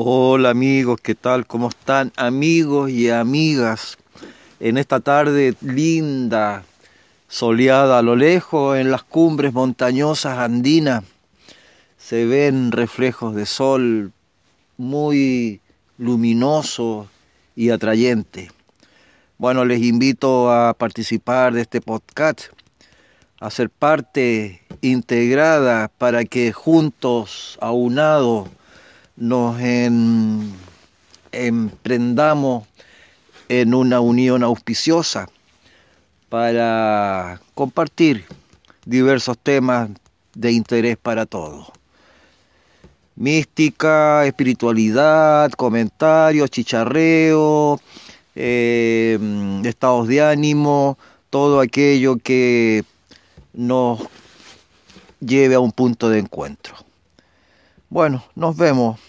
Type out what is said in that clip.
Hola amigos, ¿qué tal? ¿Cómo están amigos y amigas? En esta tarde linda, soleada a lo lejos, en las cumbres montañosas andinas, se ven reflejos de sol muy luminosos y atrayentes. Bueno, les invito a participar de este podcast, a ser parte integrada para que juntos, aunados, nos emprendamos en una unión auspiciosa para compartir diversos temas de interés para todos. Mística, espiritualidad, comentarios, chicharreo, eh, estados de ánimo, todo aquello que nos lleve a un punto de encuentro. Bueno, nos vemos.